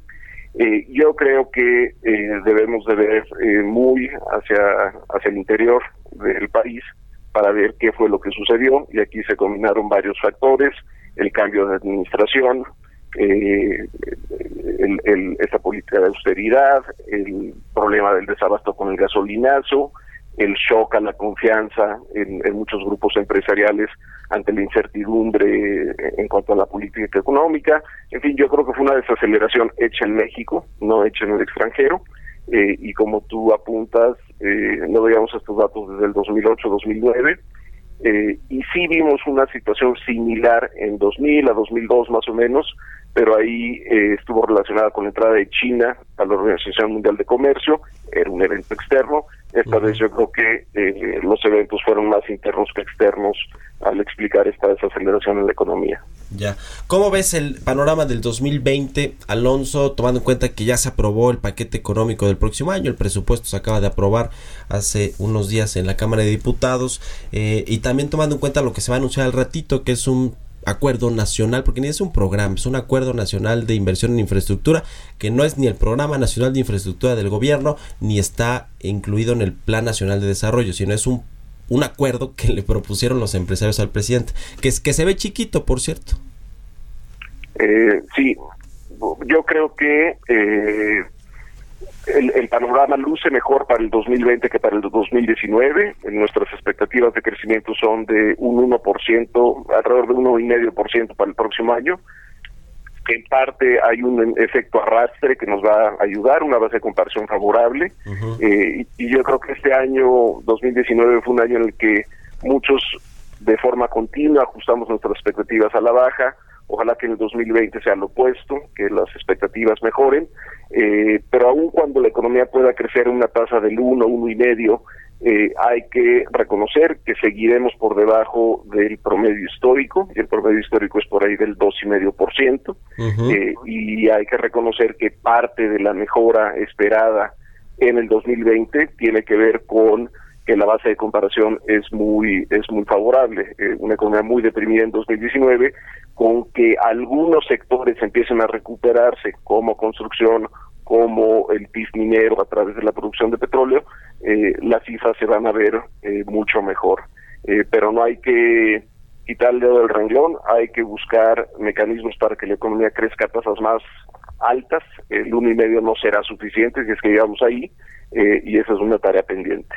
Eh, yo creo que eh, debemos de ver eh, muy hacia, hacia el interior del país para ver qué fue lo que sucedió y aquí se combinaron varios factores, el cambio de administración, eh, el, esta política de austeridad, el problema del desabasto con el gasolinazo, el shock a la confianza en, muchos grupos empresariales ante la incertidumbre en cuanto a la política económica. En fin, yo creo que fue una desaceleración hecha en México, no hecha en el extranjero. Eh, y como tú apuntas, eh, no veíamos estos datos desde el 2008-2009. Eh, y sí vimos una situación similar en 2000 a 2002 más o menos, pero ahí eh, estuvo relacionada con la entrada de China a la Organización Mundial de Comercio, era un evento externo. Esta vez yo creo que eh, los eventos fueron más internos que externos al explicar esta desaceleración en la economía. Ya. ¿Cómo ves el panorama del 2020, Alonso, tomando en cuenta que ya se aprobó el paquete económico del próximo año, el presupuesto se acaba de aprobar hace unos días en la Cámara de Diputados, eh, y también tomando en cuenta lo que se va a anunciar al ratito, que es un acuerdo nacional, porque ni es un programa, es un acuerdo nacional de inversión en infraestructura, que no es ni el programa nacional de infraestructura del gobierno, ni está incluido en el Plan Nacional de Desarrollo, sino es un, un acuerdo que le propusieron los empresarios al presidente, que, es, que se ve chiquito, por cierto. Eh, sí, yo creo que eh, el, panorama luce mejor para el 2020 que para el 2019. Nuestras expectativas de crecimiento son de un 1%, alrededor de 1,5% para el próximo año. En parte hay un efecto arrastre que nos va a ayudar, una base de comparación favorable. Eh, y, yo creo que este año 2019 fue un año en el que muchos de forma continua ajustamos nuestras expectativas a la baja. Ojalá que en el 2020 sea lo opuesto, que las expectativas mejoren eh, pero aun cuando la economía pueda crecer en una tasa del 1, 1 y medio, eh, hay que reconocer que seguiremos por debajo del promedio histórico, y el promedio histórico es por ahí del 2,5%, eh, y hay que reconocer que parte de la mejora esperada en el 2020 tiene que ver con que la base de comparación es muy es muy favorable, eh, una economía muy deprimida en 2019 con que algunos sectores empiecen a recuperarse, como construcción, como el PIB minero a través de la producción de petróleo, eh, las cifras se van a ver eh, mucho mejor. Eh, pero no hay que quitar el dedo del renglón, hay que buscar mecanismos para que la economía crezca a tasas más altas. El uno y medio no será suficiente si es que llegamos ahí, y esa es una tarea pendiente.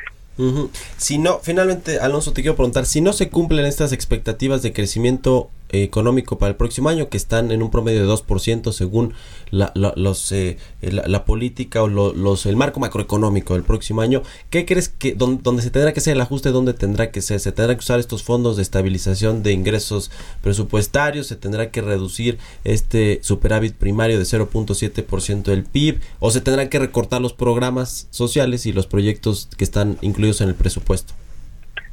Si no, finalmente, Alonso, te quiero preguntar, si no se cumplen estas expectativas de crecimiento económico para el próximo año, que están en un promedio de 2% según la, los, eh, la, política o los, el marco macroeconómico del próximo año, ¿qué crees que donde, se tendrá que hacer el ajuste, dónde tendrá que ser? ¿Se tendrá que usar estos fondos de estabilización de ingresos presupuestarios? ¿Se tendrá que reducir este superávit primario de 0.7% del PIB? ¿O se tendrán que recortar los programas sociales y los proyectos que están incluidos en el presupuesto?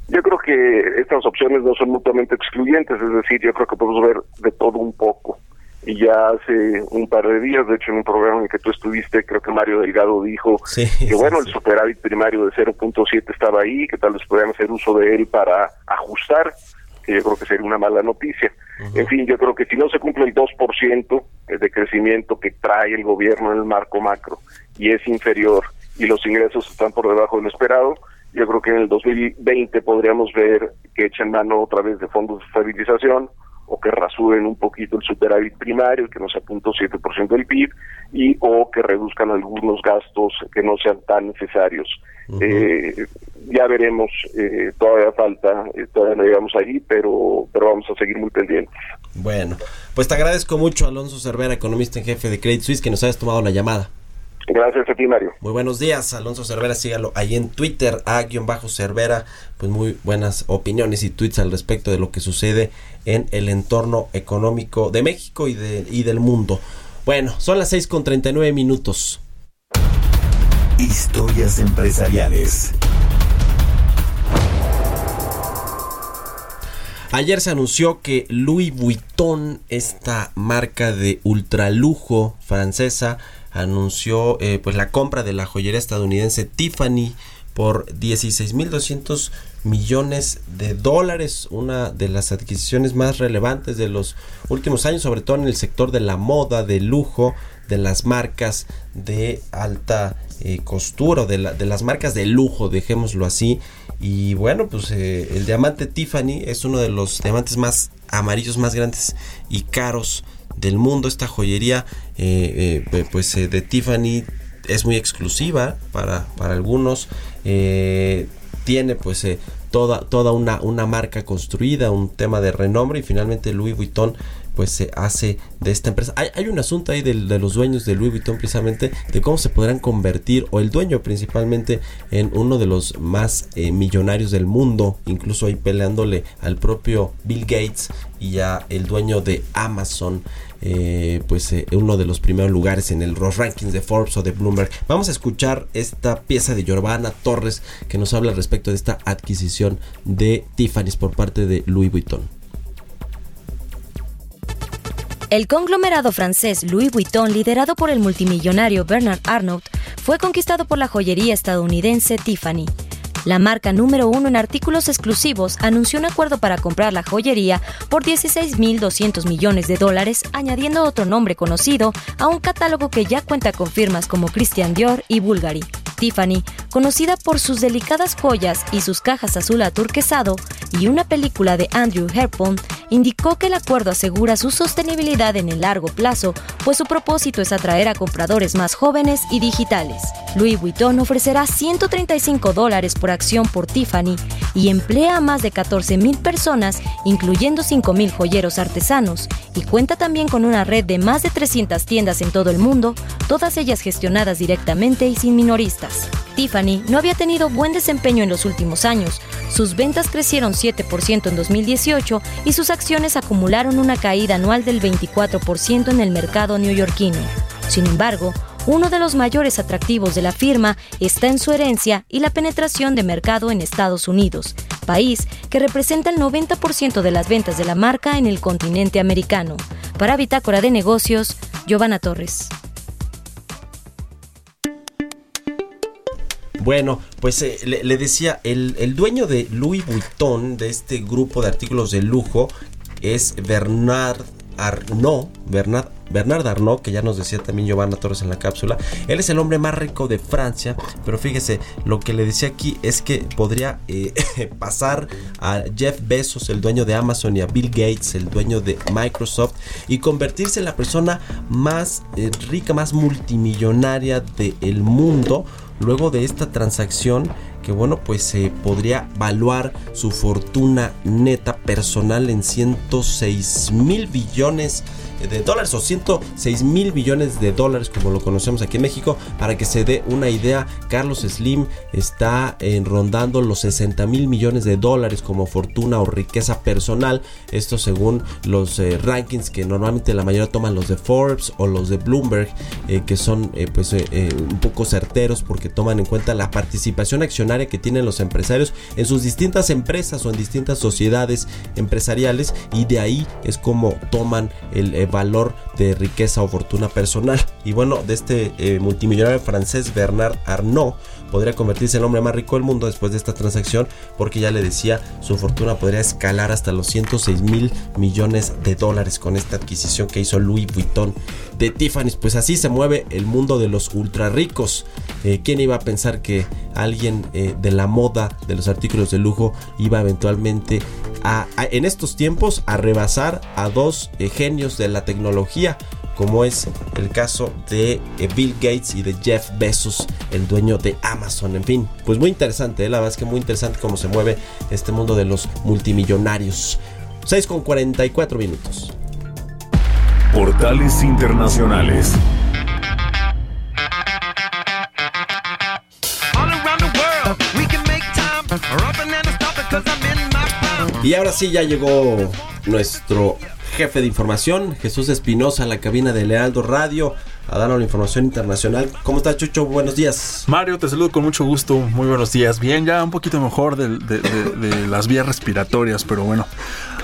Yo creo que estas opciones no son mutuamente excluyentes, es decir, yo creo que podemos ver de todo un poco. Y ya hace un par de días, de hecho en un programa en el que tú estuviste, creo que Mario Delgado dijo que bueno, el superávit primario de 0.7 estaba ahí, que tal vez podrían hacer uso de él para ajustar que yo creo que sería una mala noticia. En fin, yo creo que si no se cumple el 2% de crecimiento que trae el gobierno en el marco macro y es inferior y los ingresos están por debajo de lo esperado, yo creo que en el 2020 podríamos ver que echan mano otra vez de fondos de estabilización o que rasuren un poquito el superávit primario, que no sea punto .7% del PIB, y o que reduzcan algunos gastos que no sean tan necesarios. eh, ya veremos, eh, todavía falta, eh, todavía no llegamos ahí, pero, pero vamos a seguir muy pendientes. Bueno, pues te agradezco mucho, Alonso Cervera, economista en jefe de Credit Suisse, que nos hayas tomado la llamada. Gracias a ti, Mario. Muy buenos días, Alonso Cervera, sígalo ahí en Twitter, a guion bajo Cervera, pues muy buenas opiniones y tweets al respecto de lo que sucede en el entorno económico de México y, de, y del mundo. Bueno, son las 6 con 39 minutos. Historias empresariales. Ayer se anunció que Louis Vuitton, esta marca de ultralujo francesa, anunció eh, pues la compra de la joyería estadounidense Tiffany por 16.200 millones de dólares, una de las adquisiciones más relevantes de los últimos años, sobre todo en el sector de la moda, de lujo, de las marcas de alta eh, costura, de, de, las marcas de lujo, dejémoslo así. Y bueno, pues eh, el diamante Tiffany es uno de los diamantes más amarillos, más grandes y caros del mundo. Esta joyería, eh, eh, pues eh, de Tiffany es muy exclusiva para, para algunos. tiene pues toda, toda una, una marca construida, un tema de renombre y finalmente Louis Vuitton pues se hace de esta empresa. Hay, un asunto ahí de, de, los dueños de Louis Vuitton precisamente de cómo se podrán convertir o el dueño principalmente en uno de los más eh, millonarios del mundo, incluso ahí peleándole al propio Bill Gates y ya el dueño de Amazon. Eh, pues eh, uno de los primeros lugares en el, los rankings de Forbes o de Bloomberg. Vamos a escuchar esta pieza de Giovanna Torres que nos habla respecto de esta adquisición de Tiffany's por parte de Louis Vuitton. El conglomerado francés Louis Vuitton, liderado por el multimillonario Bernard Arnault, fue conquistado por la joyería estadounidense Tiffany. La marca número uno en artículos exclusivos anunció un acuerdo para comprar la joyería por 16.200 millones de dólares, añadiendo otro nombre conocido a un catálogo que ya cuenta con firmas como Christian Dior y Bulgari. Tiffany, conocida por sus delicadas joyas y sus cajas azul aturquesado, y una película de Andrew Hepburn, indicó que el acuerdo asegura su sostenibilidad en el largo plazo, pues su propósito es atraer a compradores más jóvenes y digitales. Louis Vuitton ofrecerá 135 dólares por acción por Tiffany y emplea a más de 14.000 personas, incluyendo 5.000 joyeros artesanos, y cuenta también con una red de más de 300 tiendas en todo el mundo, todas ellas gestionadas directamente y sin minoristas. Tiffany no había tenido buen desempeño en los últimos años. Sus ventas crecieron 7% en 2018 y sus acciones acumularon una caída anual del 24% en el mercado neoyorquino. Sin embargo, uno de los mayores atractivos de la firma está en su herencia y la penetración de mercado en Estados Unidos, país que representa el 90% de las ventas de la marca en el continente americano. Para Bitácora de Negocios, Giovanna Torres. Bueno, pues eh, le, decía, el, el, dueño de Louis Vuitton, de este grupo de artículos de lujo, es Bernard Arnault, Bernard, Bernard Arnault, que ya nos decía también Giovanna Torres en la cápsula. Él es el hombre más rico de Francia, pero fíjese, lo que le decía aquí es que podría eh, pasar a Jeff Bezos, el dueño de Amazon, y a Bill Gates, el dueño de Microsoft, y convertirse en la persona más eh, rica, más multimillonaria del mundo luego de esta transacción que bueno pues se eh, podría valuar su fortuna neta personal en 106 mil billones de dólares o 106 mil billones de dólares como lo conocemos aquí en México. Para que se dé una idea Carlos Slim está en rondando los 60 mil millones de dólares como fortuna o riqueza personal. Esto según los eh, rankings que normalmente la mayoría toman los de Forbes o los de Bloomberg eh, que son eh, pues un poco certeros porque toman en cuenta la participación accionaria que tienen los empresarios en sus distintas empresas o en distintas sociedades empresariales y de ahí es como toman el valor de de riqueza o fortuna personal. Y bueno, de este eh, multimillonario francés Bernard Arnault podría convertirse en el hombre más rico del mundo después de esta transacción porque ya le decía su fortuna podría escalar hasta los 106 mil millones de dólares con esta adquisición que hizo Louis Vuitton de Tiffany's. Pues así se mueve el mundo de los ultra ricos. Eh, quién iba a pensar que alguien eh, de la moda de los artículos de lujo iba eventualmente a, en estos tiempos a rebasar a dos eh, genios de la tecnología como es el caso de eh, Bill Gates y de Jeff Bezos, el dueño de Amazon. En fin, pues muy interesante, ¿eh? la verdad es que muy interesante cómo se mueve este mundo de los multimillonarios. 6 con 44 minutos. Portales Internacionales. Y ahora sí ya llegó nuestro jefe de información, Jesús Espinosa, la cabina de Lealdo Radio a darnos la información internacional. ¿Cómo estás, Chucho? Buenos días. Mario, te saludo con mucho gusto. Muy buenos días. Bien, ya un poquito mejor de, las vías respiratorias, pero bueno.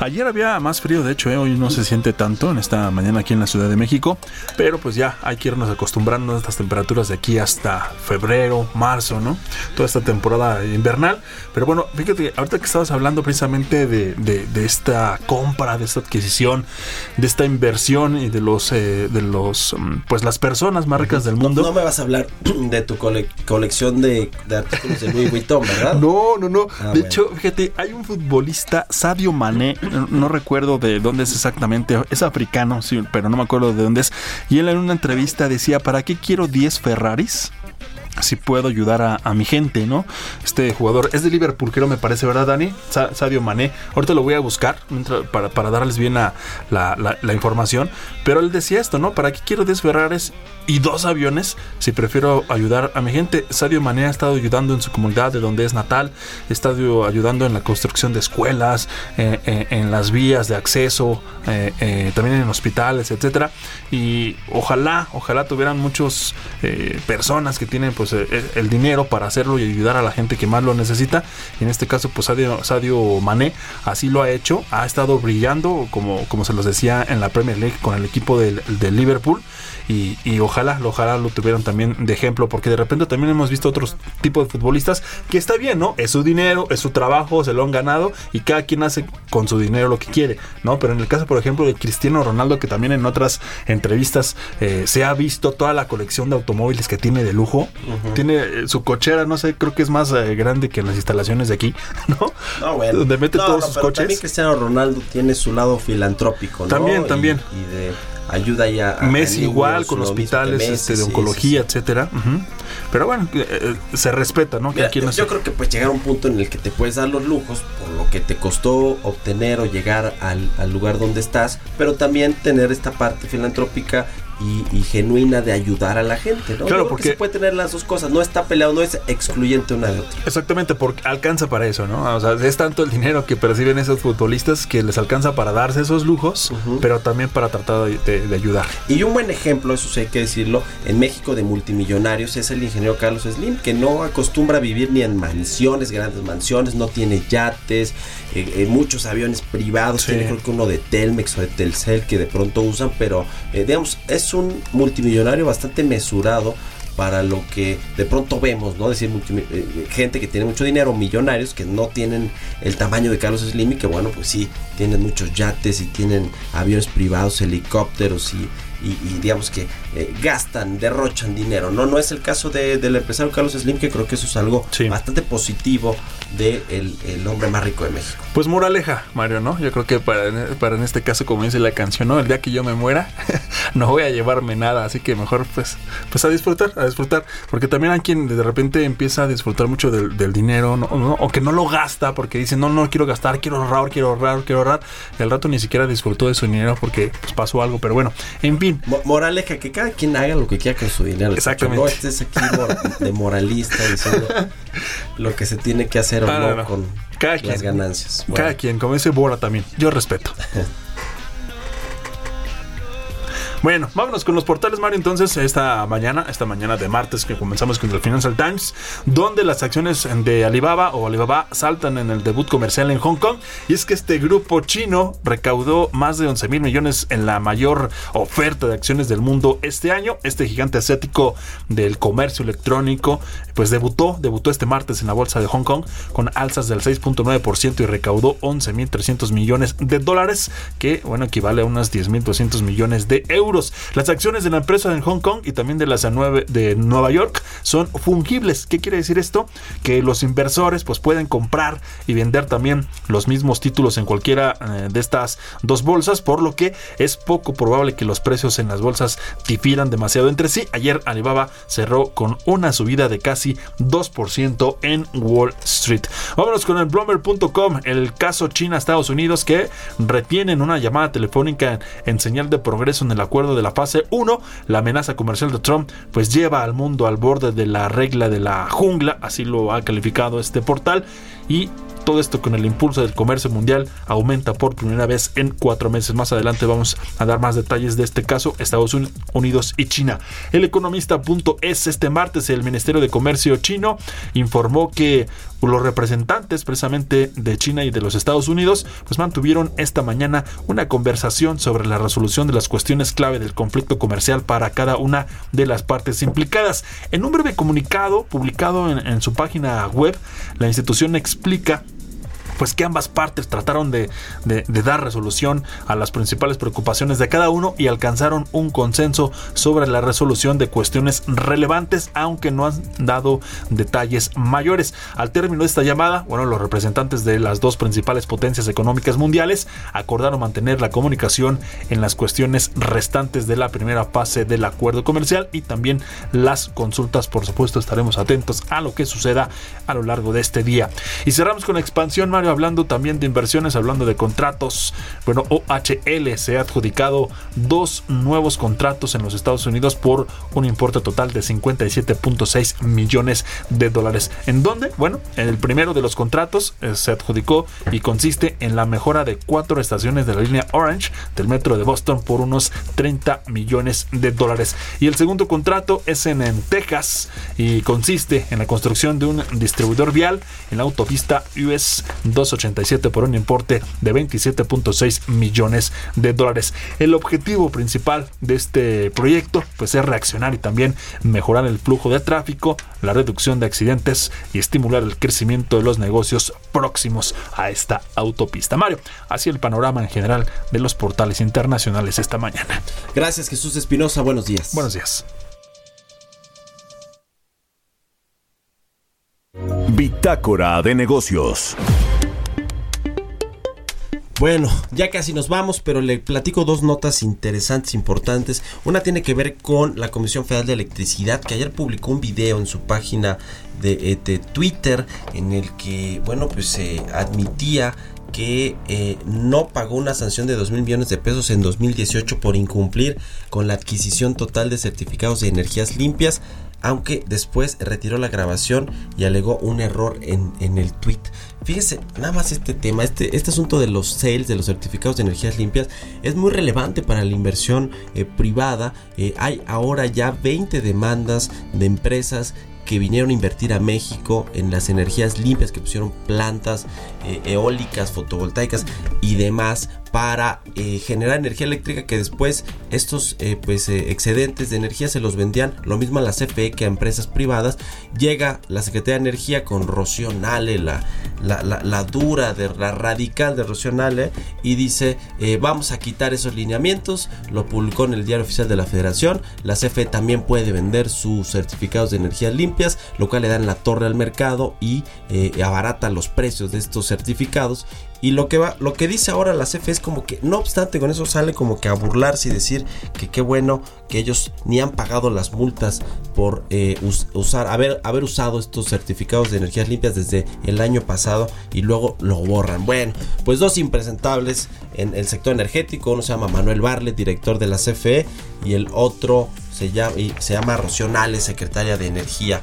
Ayer había más frío, de hecho, ¿eh? hoy no se siente tanto en esta mañana aquí en la Ciudad de México, pero pues ya hay que irnos acostumbrando a estas temperaturas de aquí hasta febrero, marzo, ¿no? Toda esta temporada invernal. Pero bueno, fíjate, ahorita que estabas hablando precisamente de, de esta compra, de esta adquisición, de esta inversión y de los, eh, de los, mm, pues las personas más ricas del mundo. No, me vas a hablar de tu colección de, artículos de Louis Vuitton, ¿verdad? No, no, no. Ah, de hecho, fíjate, hay un futbolista, Sadio Mané, no, recuerdo de dónde es exactamente, es africano, sí, pero no me acuerdo de dónde es. Y él en una entrevista decía, ¿para qué quiero 10 Ferraris? Si puedo ayudar a, mi gente, ¿no? Este jugador es de Liverpool, creo me parece, ¿verdad, Dani? Sadio Mané. Ahorita lo voy a buscar para, para darles bien la, la, información. Pero él decía esto, ¿no? ¿Para qué quiero 10 Ferraris y dos aviones si prefiero ayudar a mi gente? Sadio Mané ha estado ayudando en su comunidad de donde es natal, ha estado ayudando en la construcción de escuelas, eh, eh, en las vías de acceso, eh, también en hospitales, etcétera. Y ojalá, ojalá tuvieran muchas personas que tienen pues pues, eh, el dinero para hacerlo y ayudar a la gente que más lo necesita. Y en este caso, pues Sadio, Sadio Mané así lo ha hecho, ha estado brillando, como, como se los decía en la Premier League con el equipo del, del Liverpool y, ojalá, ojalá lo tuvieran también de ejemplo, porque de repente también hemos visto otros tipos de futbolistas que está bien, ¿no? Es su dinero, es su trabajo, se lo han ganado y cada quien hace con su dinero lo que quiere, ¿no? Pero en el caso, por ejemplo, de Cristiano Ronaldo, que también en otras entrevistas eh, se ha visto toda la colección de automóviles que tiene de lujo, tiene eh, su cochera, no sé, creo que es más eh, grande que en las instalaciones de aquí, ¿no? No, bueno. Donde mete todos sus coches. También Cristiano Ronaldo tiene su lado filantrópico, ¿no? También, también. y de ayuda ya a Messi igual con hospitales este, de oncología, etcétera. Pero bueno, eh, eh, se respeta, ¿no? Que yo creo que pues llegar a un punto en el que te puedes dar los lujos por lo que te costó obtener o llegar al, al lugar donde estás, pero también tener esta parte filantrópica y, genuina de ayudar a la gente, ¿no? Claro, porque se puede tener las dos cosas, no está peleado, no es excluyente una de otra. Exactamente, porque alcanza para eso, ¿no? O sea, es tanto el dinero que perciben esos futbolistas que les alcanza para darse esos lujos, pero también para tratar de, ayudar. Y un buen ejemplo, eso sí hay que decirlo, en México de multimillonarios es el ingeniero Carlos Slim, que no acostumbra a vivir ni en mansiones, grandes mansiones, no tiene yates, eh, eh, muchos aviones privados, tiene creo que uno de Telmex o de Telcel que de pronto usan, pero eh, digamos, es un multimillonario bastante mesurado para lo que de pronto vemos, ¿no? decir, eh, gente que tiene mucho dinero, millonarios que no tienen el tamaño de Carlos Slim y que bueno, pues sí, tienen muchos yates y tienen aviones privados, helicópteros y, digamos que eh, gastan, derrochan dinero. No, no es el caso del empresario Carlos Slim, que creo que eso es algo bastante positivo de el, hombre más rico de México. Pues moraleja, Mario, ¿no? Yo creo que para, para en este caso, como dice la canción, ¿no? El día que yo me muera, no voy a llevarme nada, así que mejor pues, pues a disfrutar, a disfrutar, porque también hay quien de repente empieza a disfrutar mucho del, dinero, ¿no? o que no lo gasta, porque dice, no, no quiero gastar, quiero ahorrar, quiero ahorrar, quiero ahorrar, y al rato ni siquiera disfrutó de su dinero porque pues, pasó algo, pero bueno, en fin. Moraleja, que cada quien haga lo que quiera con su dinero. Exactamente. No estés aquí de moralista diciendo lo que se tiene que hacer con las ganancias. Cada quien, como dice Bora también, yo respeto. Bueno, vámonos con los portales, Mario. Entonces, esta mañana, esta mañana de martes que comenzamos con el Financial Times, donde las acciones de Alibaba o Alibaba saltan en el debut comercial en Hong Kong. Y es que este grupo chino recaudó más de 11 mil millones en la mayor oferta de acciones del mundo este año. Este gigante asiático del comercio electrónico, pues debutó, debutó este martes en la bolsa de Hong Kong con alzas del 6.9% y recaudó 11 mil 300 millones de dólares, que bueno, equivale a unos 10 mil 200 millones de euros las acciones de la empresa en Hong Kong y también de las de Nueva York son fungibles. ¿Qué quiere decir esto? Que los inversores pues pueden comprar y vender también los mismos títulos en cualquiera eh, de estas dos bolsas, por lo que es poco probable que los precios en las bolsas difieran demasiado entre sí. Ayer Alibaba cerró con una subida de casi 2% en Wall Street. Vámonos con el Bloomberg.com, el caso China-Estados Unidos que retienen una llamada telefónica en señal de progreso en el acuerdo de la fase 1, la amenaza comercial de Trump pues lleva al mundo al borde de la regla de la jungla, así lo ha calificado este portal, y todo esto con el impulso del comercio mundial aumenta por primera vez en cuatro meses. Más adelante vamos a dar más detalles de este caso, Estados Unidos y China. El economista.es este martes, el Ministerio de Comercio chino informó que los representantes precisamente de China y de los Estados Unidos pues mantuvieron esta mañana una conversación sobre la resolución de las cuestiones clave del conflicto comercial para cada una de las partes implicadas. En un breve comunicado publicado en, en su página web, la institución explica pues que ambas partes trataron de, dar resolución a las principales preocupaciones de cada uno y alcanzaron un consenso sobre la resolución de cuestiones relevantes, aunque no han dado detalles mayores. Al término de esta llamada, bueno, los representantes de las dos principales potencias económicas mundiales acordaron mantener la comunicación en las cuestiones restantes de la primera fase del acuerdo comercial y también las consultas. Por supuesto, estaremos atentos a lo que suceda a lo largo de este día. Y cerramos con expansión, Mario hablando también de inversiones, hablando de contratos. Bueno, OHL se ha adjudicado dos nuevos contratos en los Estados Unidos por un importe total de 57.6 millones de dólares. ¿En dónde? Bueno, el primero de los contratos eh, se adjudicó y consiste en la mejora de cuatro estaciones de la línea Orange del metro de Boston por unos 30 millones de dólares. Y el segundo contrato es en, en Texas y consiste en la construcción de un distribuidor vial en la autopista US 287 por un importe de 27.6 millones de dólares. El objetivo principal de este proyecto pues es reaccionar y también mejorar el flujo de tráfico, la reducción de accidentes y estimular el crecimiento de los negocios próximos a esta autopista. Mario, así el panorama en general de los portales internacionales esta mañana. Gracias Jesús Espinosa, buenos días. Buenos días. Bitácora de negocios. Bueno, ya casi nos vamos, pero le platico dos notas interesantes, importantes. Una tiene que ver con la Comisión Federal de Electricidad, que ayer publicó un video en su página de, eh, Twitter en el que, bueno, pues se admitía que eh, no pagó una sanción de 2 mil millones de pesos en 2018 por incumplir con la adquisición total de certificados de energías limpias aunque después retiró la grabación y alegó un error en, el tweet. Fíjese, nada más este tema, este, este asunto de los sales, de los certificados de energías limpias, es muy relevante para la inversión eh, privada. Eh, hay ahora ya 20 demandas de empresas que vinieron a invertir a México en las energías limpias, que pusieron plantas eh, eólicas, fotovoltaicas y demás para eh, generar energía eléctrica que después estos eh, pues excedentes de energía se los vendían. Lo mismo a la CFE que a empresas privadas. Llega la Secretaría de Energía con Rocío Nale la, la, dura de la radical de Rocío y dice vamos a quitar esos lineamientos lo publicó en el diario oficial de la Federación. La CFE también puede vender sus certificados de energía limpia lo cual le dan la torre al mercado y eh, abarata los precios de estos certificados. Y lo que va, lo que dice ahora la CFE es como que, no obstante, con eso sale como que a burlarse y decir que qué bueno que ellos ni han pagado las multas por eh, usar, haber, haber usado estos certificados de energías limpias desde el año pasado y luego lo borran. Bueno, pues dos impresentables en el sector energético. Uno se llama Manuel Barlet, director de la CFE, y el otro se llama, llama Rocío secretaria de Energía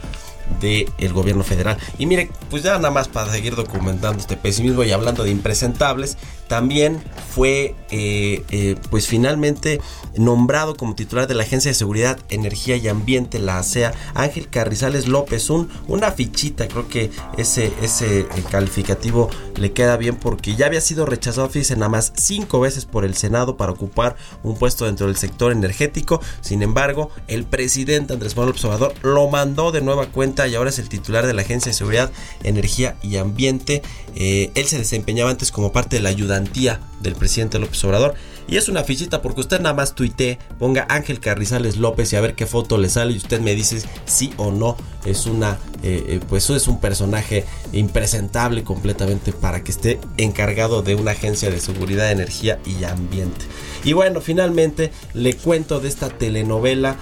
del gobierno federal. Y mire, pues ya nada más para seguir documentando este pesimismo y hablando de impresentables, también fue eh, eh, pues finalmente nombrado como titular de la Agencia de Seguridad, Energía y Ambiente, la ASEA, Ángel Carrizales López, un, una fichita, creo que ese, ese eh, calificativo le queda bien porque ya había sido rechazado, fíjense, nada más cinco veces por el Senado para ocupar un puesto dentro del sector energético, sin embargo, el presidente Andrés Manuel Observador lo mandó de nueva cuenta y ahora es el titular de la Agencia de Seguridad, Energía y Ambiente. él se desempeñaba antes como parte de la del presidente López Obrador. Y es una fichita porque usted nada más tuite, ponga Ángel Carrizales López y a ver qué foto le sale y usted me dice sí o no. Es una, eh, eh, pues es un personaje impresentable completamente para que esté encargado de una agencia de seguridad, energía y ambiente. Y bueno, finalmente le cuento de esta telenovela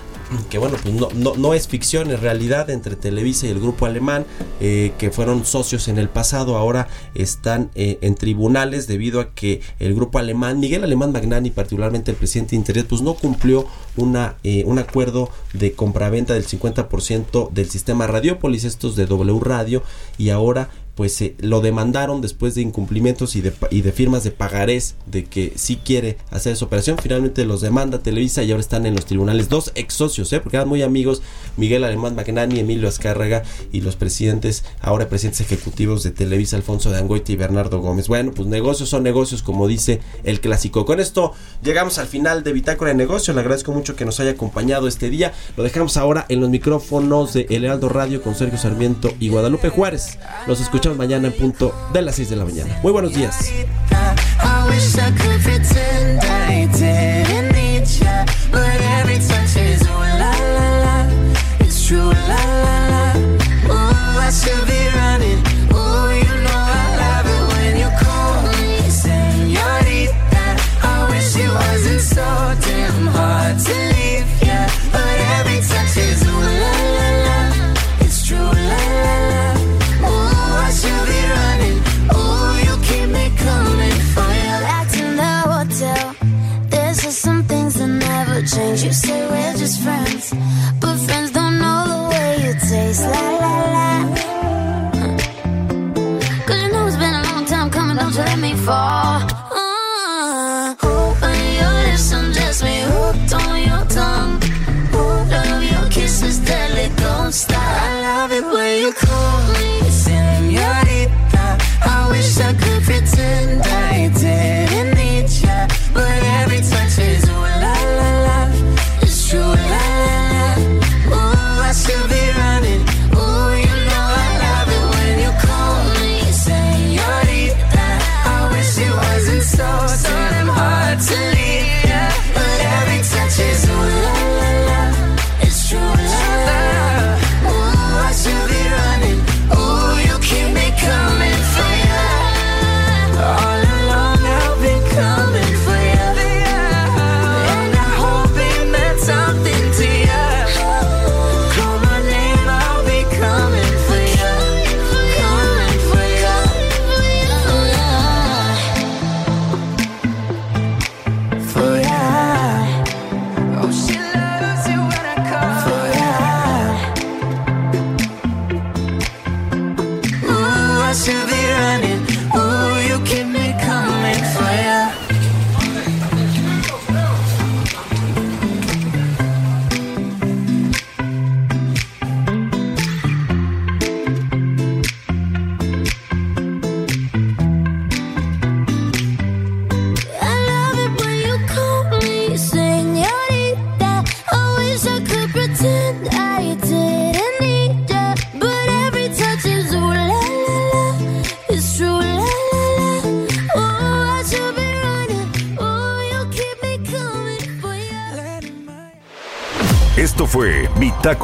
que bueno, pues no, no, es ficción, es realidad entre Televisa y el grupo alemán, eh, que fueron socios en el pasado, ahora están eh, en tribunales debido a que el grupo alemán, Miguel Alemán Magnani, particularmente el presidente de Internet, pues no cumplió una, eh, un acuerdo de compraventa del 50% del sistema Radiopolis, estos de W Radio, y ahora pues se lo demandaron después de incumplimientos y de, y de firmas de pagarés de que sí quiere hacer esa operación. Finalmente los demanda Televisa y ahora están en los tribunales dos ex socios, ¿eh? porque eran muy amigos Miguel Alemán Magnani, Emilio Azcárraga y los presidentes, ahora presidentes ejecutivos de Televisa, Alfonso de Angoiti y Bernardo Gómez. Bueno, pues negocios son negocios, como dice el clásico. Con esto llegamos al final de Bitácora de Negocios. Le agradezco mucho que nos haya acompañado este día. Lo dejamos ahora en los micrófonos de El Heraldo Radio con Sergio Sarmiento y Guadalupe Juárez. Los escuchamos mañana en punto de las 6 de la mañana. Muy buenos días. change. You